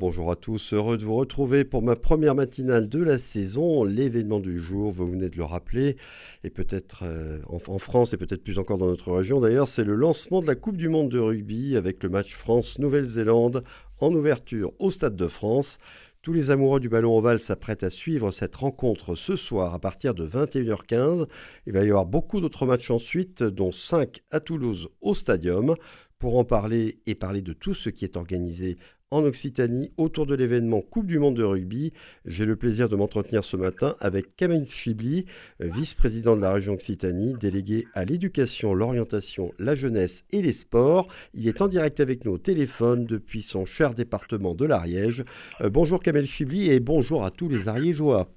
Bonjour à tous, heureux de vous retrouver pour ma première matinale de la saison. L'événement du jour, vous venez de le rappeler, et peut-être euh, en, France et peut-être plus encore dans notre région d'ailleurs, c'est le lancement de la Coupe du Monde de rugby avec le match France-Nouvelle-Zélande en ouverture au Stade de France. Tous les amoureux du ballon ovale s'apprêtent à suivre cette rencontre ce soir à partir de 21h15. Il va y avoir beaucoup d'autres matchs ensuite, dont 5 à Toulouse au Stadium. Pour en parler et parler de tout ce qui est organisé en Occitanie autour de l'événement Coupe du Monde de rugby. J'ai le plaisir de m'entretenir ce matin avec Kamel Chibli, vice-président de la région Occitanie, délégué à l'éducation, l'orientation, la jeunesse et les sports. Il est en direct avec nous au téléphone depuis son cher département de l'Ariège. Euh, bonjour Kamel Chibli et bonjour à tous les Ariégeois.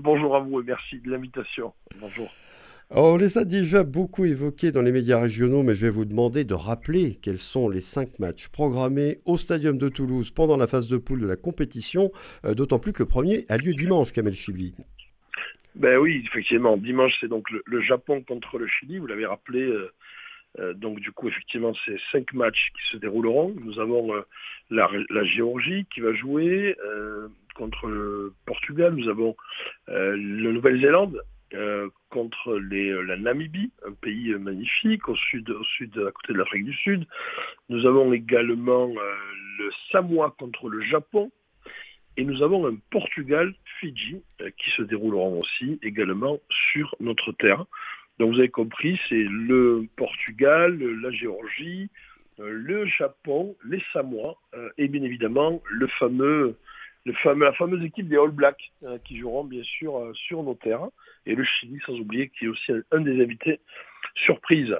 Bonjour à vous et merci de l'invitation. Bonjour on les a déjà beaucoup évoqués dans les médias régionaux, mais je vais vous demander de rappeler quels sont les cinq matchs programmés au Stadium de Toulouse pendant la phase de poule de la compétition, euh, d'autant plus que le premier a lieu dimanche, Kamel Chibli. Ben oui, effectivement, dimanche c'est donc le, Japon contre le Chili, vous l'avez rappelé. Euh, euh, donc du coup, effectivement, c'est cinq matchs qui se dérouleront. Nous avons la, Géorgie qui va jouer contre le Portugal. Nous avons la Nouvelle-Zélande euh, contre les, euh, la Namibie, un pays euh, magnifique au sud, au sud, à côté de l'Afrique du Sud. Nous avons également le Samoa contre le Japon. Et nous avons un Portugal-Fidji qui se dérouleront aussi également sur notre terre. Donc vous avez compris, c'est le Portugal, la Géorgie, le Japon, les Samoa et bien évidemment le fameux la fameuse équipe des All Blacks euh, qui joueront bien sûr euh, sur nos terrains. Et le Chili sans oublier qui est aussi un des invités surprise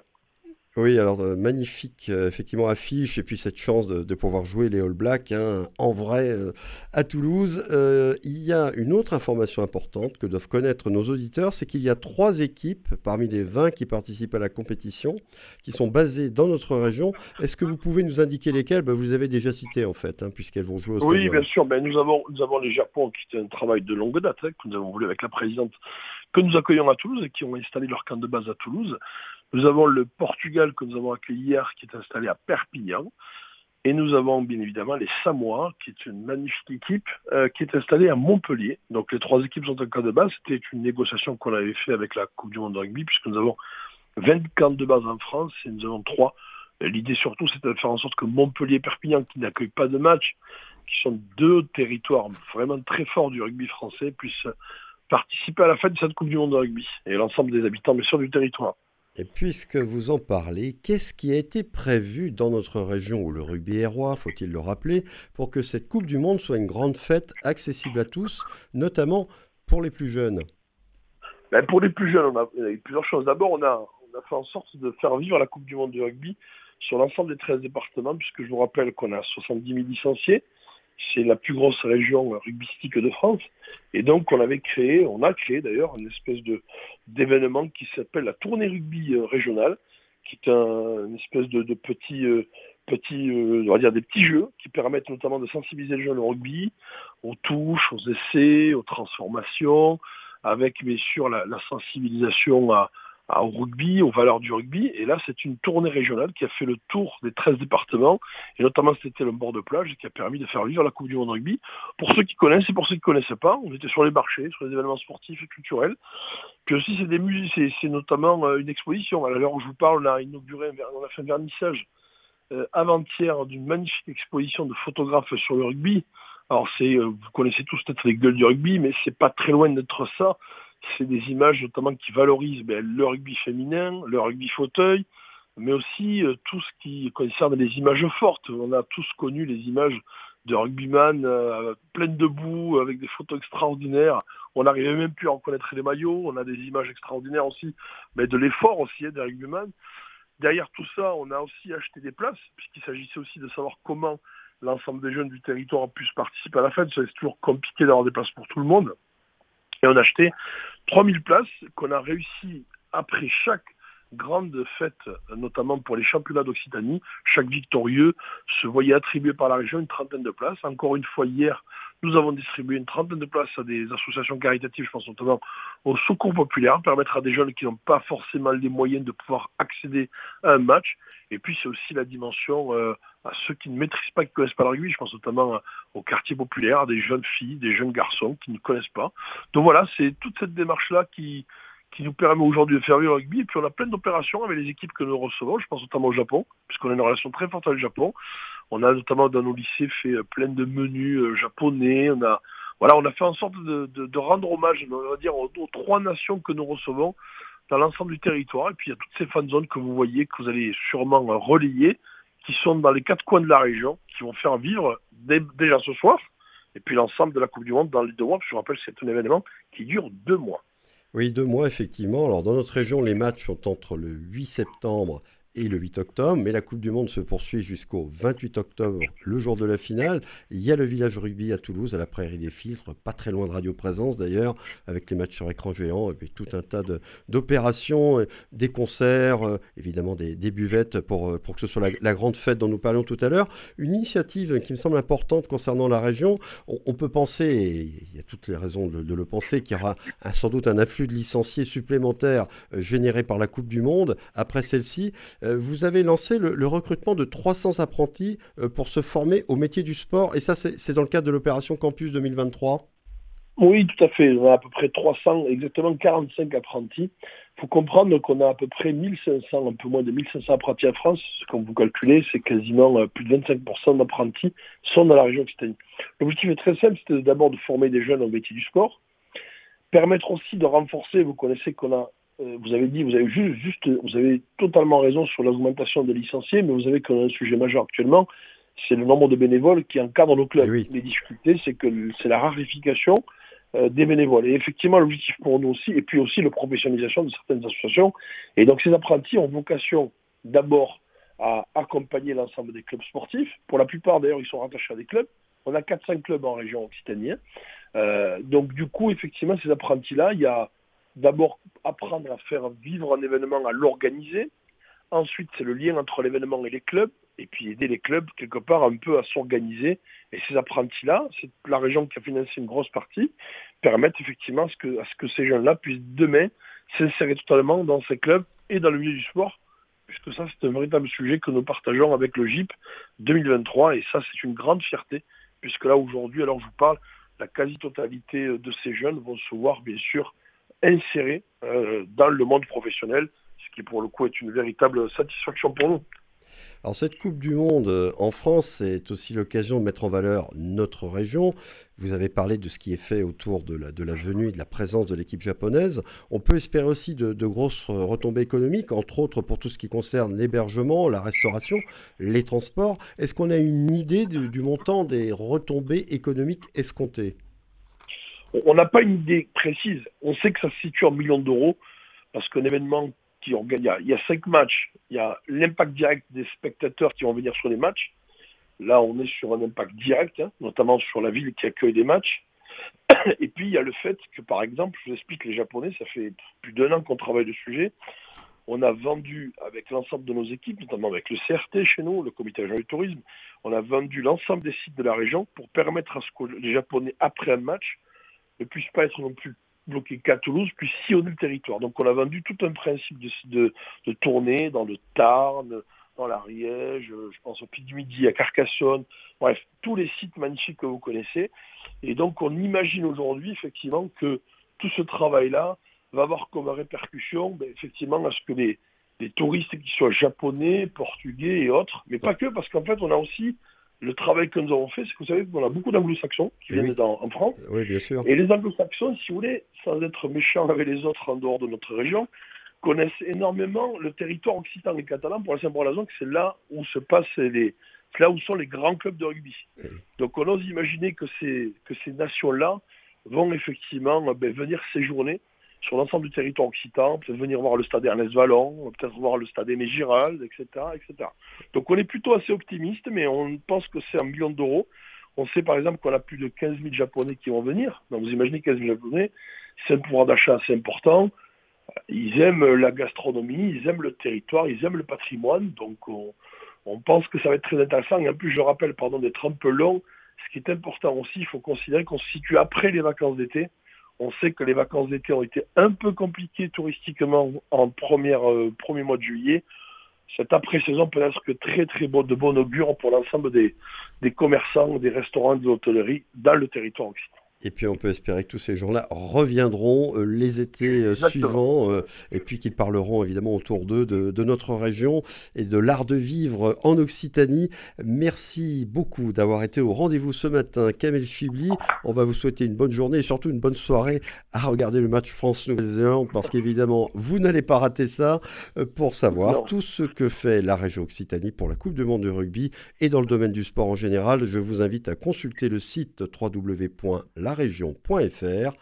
oui, alors euh, magnifique euh, effectivement affiche et puis cette chance de, pouvoir jouer les All Blacks hein, en vrai euh, à Toulouse. il y a une autre information importante que doivent connaître nos auditeurs, c'est qu'il y a trois équipes parmi les 20 qui participent à la compétition qui sont basées dans notre région. Est-ce que vous pouvez nous indiquer lesquelles? Ben, Vous avez déjà cité en fait, hein, puisqu'elles vont jouer au Oui, bien sûr. Ben, nous, avons, nous avons les Japon qui est un travail de longue date hein, que nous avons voulu avec la présidente que nous accueillons à Toulouse et qui ont installé leur camp de base à Toulouse. Nous avons le Portugal que nous avons accueilli hier qui est installé à Perpignan. Et nous avons bien évidemment les Samoa, qui est une magnifique équipe, euh, qui est installée à Montpellier. Donc les trois équipes sont en camp de base. C'était une négociation qu'on avait fait avec la Coupe du Monde de rugby, puisque nous avons 20 camps de base en France et nous avons trois. L'idée surtout, c'est de faire en sorte que Montpellier et Perpignan, qui n'accueillent pas de match, qui sont deux territoires vraiment très forts du rugby français, puissent participer à la fête de cette Coupe du Monde de rugby et l'ensemble des habitants, bien sûr, du territoire. Et puisque vous en parlez, qu'est-ce qui a été prévu dans notre région où le rugby est roi, faut-il le rappeler, pour que cette Coupe du Monde soit une grande fête accessible à tous, notamment pour les plus jeunes? Ben Pour les plus jeunes, on a, plusieurs choses. D'abord, on a, on a fait en sorte de faire vivre la Coupe du Monde de rugby sur l'ensemble des 13 départements, puisque je vous rappelle qu'on a 70 000 licenciés, c'est la plus grosse région rugbystique de France. Et donc on avait créé, on a créé d'ailleurs une espèce d'événement qui s'appelle la tournée rugby euh, régionale, qui est un, une espèce de, petit, euh, euh, on va dire des petits jeux qui permettent notamment de sensibiliser les jeunes au rugby, aux touches, aux essais, aux transformations, avec bien sûr la sensibilisation à, au rugby, aux valeurs du rugby. Et là, c'est une tournée régionale qui a fait le tour des 13 départements, et notamment c'était le bord de plage, qui a permis de faire vivre la Coupe du Monde rugby. Pour ceux qui connaissent et pour ceux qui ne connaissaient pas, on était sur les marchés, sur les événements sportifs et culturels. Puis aussi, c'est des musées, c'est notamment euh, une exposition. À l'heure où je vous parle, on a inauguré, on a fait un vernissage euh, avant-hier d'une magnifique exposition de photographes sur le rugby. Alors c'est, euh, vous connaissez tous peut-être les gueules du rugby, mais c'est pas très loin d'être ça c'est des images notamment qui valorisent ben, le rugby féminin, le rugby fauteuil, mais aussi euh, tout ce qui concerne les images fortes. On a tous connu les images de rugbyman euh, pleines de boue, avec des photos extraordinaires. On n'arrivait même plus à reconnaître les maillots. On a des images extraordinaires aussi, mais de l'effort aussi hein, des rugbyman. Derrière tout ça, on a aussi acheté des places, puisqu'il s'agissait aussi de savoir comment l'ensemble des jeunes du territoire puissent participer à la fête. C'est toujours compliqué d'avoir des places pour tout le monde. Et on a acheté 3000 places qu'on a réussi après chaque grande fête, notamment pour les championnats d'Occitanie. Chaque victorieux se voyait attribuer par la région une trentaine de places. Encore une fois, hier, Nous avons distribué une trentaine de places à des associations caritatives, je pense notamment au Secours Populaire, permettre à des jeunes qui n'ont pas forcément les moyens de pouvoir accéder à un match. Et puis c'est aussi la dimension euh, à ceux qui ne maîtrisent pas, qui ne connaissent pas rugby. Je pense notamment au quartier populaire, à des jeunes filles, des jeunes garçons qui ne connaissent pas. Donc voilà, c'est toute cette démarche-là qui, qui nous permet aujourd'hui de faire vivre le rugby. Et puis on a plein d'opérations avec les équipes que nous recevons. Je pense notamment au Japon, puisqu'on a une relation très forte avec le Japon. On a notamment dans nos lycées fait euh, plein de menus euh, japonais. On a, fait en sorte de, rendre hommage, on va dire, aux, trois nations que nous recevons dans l'ensemble du territoire. Et puis il y a toutes ces fan zones que vous voyez, que vous allez sûrement relayer, qui sont dans les quatre coins de la région, qui vont faire vivre déjà ce soir, et puis l'ensemble de la Coupe du Monde dans les deux mois. Je vous rappelle, c'est un événement qui dure deux mois. Oui, deux mois, effectivement. Alors, dans notre région, les matchs sont entre le 8 septembre et le 8 octobre, mais la Coupe du Monde se poursuit jusqu'au 28 octobre, le jour de la finale. Il y a le village rugby à Toulouse, à la Prairie des Filtres, pas très loin de Radio Présence d'ailleurs, avec les matchs sur écran géant, et puis tout un tas d'opérations, des concerts, euh, évidemment des, buvettes pour, euh, pour que ce soit la, grande fête dont nous parlions tout à l'heure. Une initiative qui me semble importante concernant la région, on, peut penser, et il y a toutes les raisons de, le penser, qu'il y aura sans doute un afflux de licenciés supplémentaires euh, générés par la Coupe du Monde après celle-ci. Euh, vous avez lancé le, recrutement de 300 apprentis euh, pour se former au métier du sport. Et ça, c'est dans le cadre de l'opération Campus 2023 Oui, tout à fait. On a à peu près 300, exactement 45 apprentis. Il faut comprendre qu'on a à peu près 1500, un peu moins de 1500 apprentis en France. Comme vous calculez, c'est quasiment euh, plus de 25% d'apprentis sont dans la région Occitanie. L'objectif est très simple, c'est d'abord de former des jeunes au métier du sport, permettre aussi de renforcer, vous connaissez qu'on a euh, vous avez dit, vous avez juste, juste, vous avez totalement raison sur l'augmentation des licenciés, mais vous savez qu'on a un sujet majeur actuellement, c'est le nombre de bénévoles qui encadrent nos clubs. Eh Les difficultés, c'est que c'est la rarification euh, des bénévoles. Et effectivement, l'objectif pour nous aussi, et puis aussi la professionnalisation de certaines associations. Et donc ces apprentis ont vocation d'abord à accompagner l'ensemble des clubs sportifs. Pour la plupart, d'ailleurs, ils sont rattachés à des clubs. On a 4-5 clubs en région occitanie. Euh, donc du coup, effectivement, ces apprentis-là, il y a d'abord apprendre à faire vivre un événement, à l'organiser. Ensuite, c'est le lien entre l'événement et les clubs, et puis aider les clubs quelque part un peu à s'organiser. Et ces apprentis-là, c'est la région qui a financé une grosse partie, permettent effectivement à ce que, ces jeunes-là puissent demain s'insérer totalement dans ces clubs et dans le milieu du sport, puisque ça, c'est un véritable sujet que nous partageons avec le GIP 2023, et ça, c'est une grande fierté, puisque là, aujourd'hui, alors je vous parle, la quasi-totalité de ces jeunes vont se voir, bien sûr, insérés euh, dans le monde professionnel, ce qui pour le coup est une véritable satisfaction pour nous. Alors cette Coupe du Monde euh, en France, c'est aussi l'occasion de mettre en valeur notre région. Vous avez parlé de ce qui est fait autour de la, de la venue et de la présence de l'équipe japonaise. On peut espérer aussi de, grosses retombées économiques, entre autres pour tout ce qui concerne l'hébergement, la restauration, les transports. Est-ce qu'on a une idée du montant des retombées économiques escomptées? On n'a pas une idée précise. On sait que ça se situe en millions d'euros parce qu'un événement qui organise, il, y a cinq matchs, il y a l'impact direct des spectateurs qui vont venir sur les matchs. Là, on est sur un impact direct, hein, notamment sur la ville qui accueille des matchs. Et puis, il y a le fait que, par exemple, je vous explique, les Japonais, ça fait plus d'un an qu'on travaille le sujet. On a vendu avec l'ensemble de nos équipes, notamment avec le CRT chez nous, le comité régional du tourisme, on a vendu l'ensemble des sites de la région pour permettre à ce que les Japonais, après un match, ne puisse pas être non plus bloqué qu'à Toulouse, puis sillonner le territoire. Donc on a vendu tout un principe de, de, de tournée dans le Tarn, dans l'Ariège, je pense au Pic du Midi, à Carcassonne, bref, tous les sites magnifiques que vous connaissez. Et donc on imagine aujourd'hui effectivement que tout ce travail-là va avoir comme répercussion ben, effectivement à ce que les, les touristes qui soient japonais, portugais et autres, mais pas que, parce qu'en fait on a aussi le travail que nous avons fait, c'est que vous savez qu'on a beaucoup d'anglo-saxons qui eh viennent en, France. Oui, bien sûr. Et les anglo-saxons, si vous voulez, sans être méchants avec les autres en dehors de notre région, connaissent énormément le territoire occitan et catalan pour la simple raison que c'est là où se passent les, là où sont les grands clubs de rugby. Eh Donc on ose imaginer que ces, que ces nations-là vont effectivement ben, venir séjourner sur l'ensemble du territoire occitan, peut-être venir voir le stade Ernest Vallon, peut-être voir le stade Aimé Girald, etc., etc. Donc on est plutôt assez optimiste, mais on pense que c'est un million d'euros. On sait par exemple qu'on a plus de 15 000 Japonais qui vont venir. Donc vous imaginez 15 000 Japonais, c'est un pouvoir d'achat assez important. Ils aiment la gastronomie, ils aiment le territoire, ils aiment le patrimoine. Donc on, pense que ça va être très intéressant. Et en plus, je rappelle, pardon d'être un peu long, Ce qui est important aussi, il faut considérer qu'on se situe après les vacances d'été. On sait que les vacances d'été ont été un peu compliquées touristiquement en euh, premier mois de juillet. Cette après-saison peut être que très très beau, de bon augure pour l'ensemble des, des commerçants, des restaurants, de l'hôtellerie dans le territoire occidental. Et puis on peut espérer que tous ces gens-là reviendront euh, les étés euh, suivants euh, et puis qu'ils parleront évidemment autour d'eux de, notre région et de l'art de vivre en Occitanie. Merci beaucoup d'avoir été au rendez-vous ce matin, Kamel Chibli. On va vous souhaiter une bonne journée et surtout une bonne soirée à regarder le match France-Nouvelle-Zélande parce qu'évidemment vous n'allez pas rater ça pour savoir tout ce que fait la région Occitanie pour la Coupe du Monde de rugby et dans le domaine du sport en général. Je vous invite à consulter le site www.la région.fr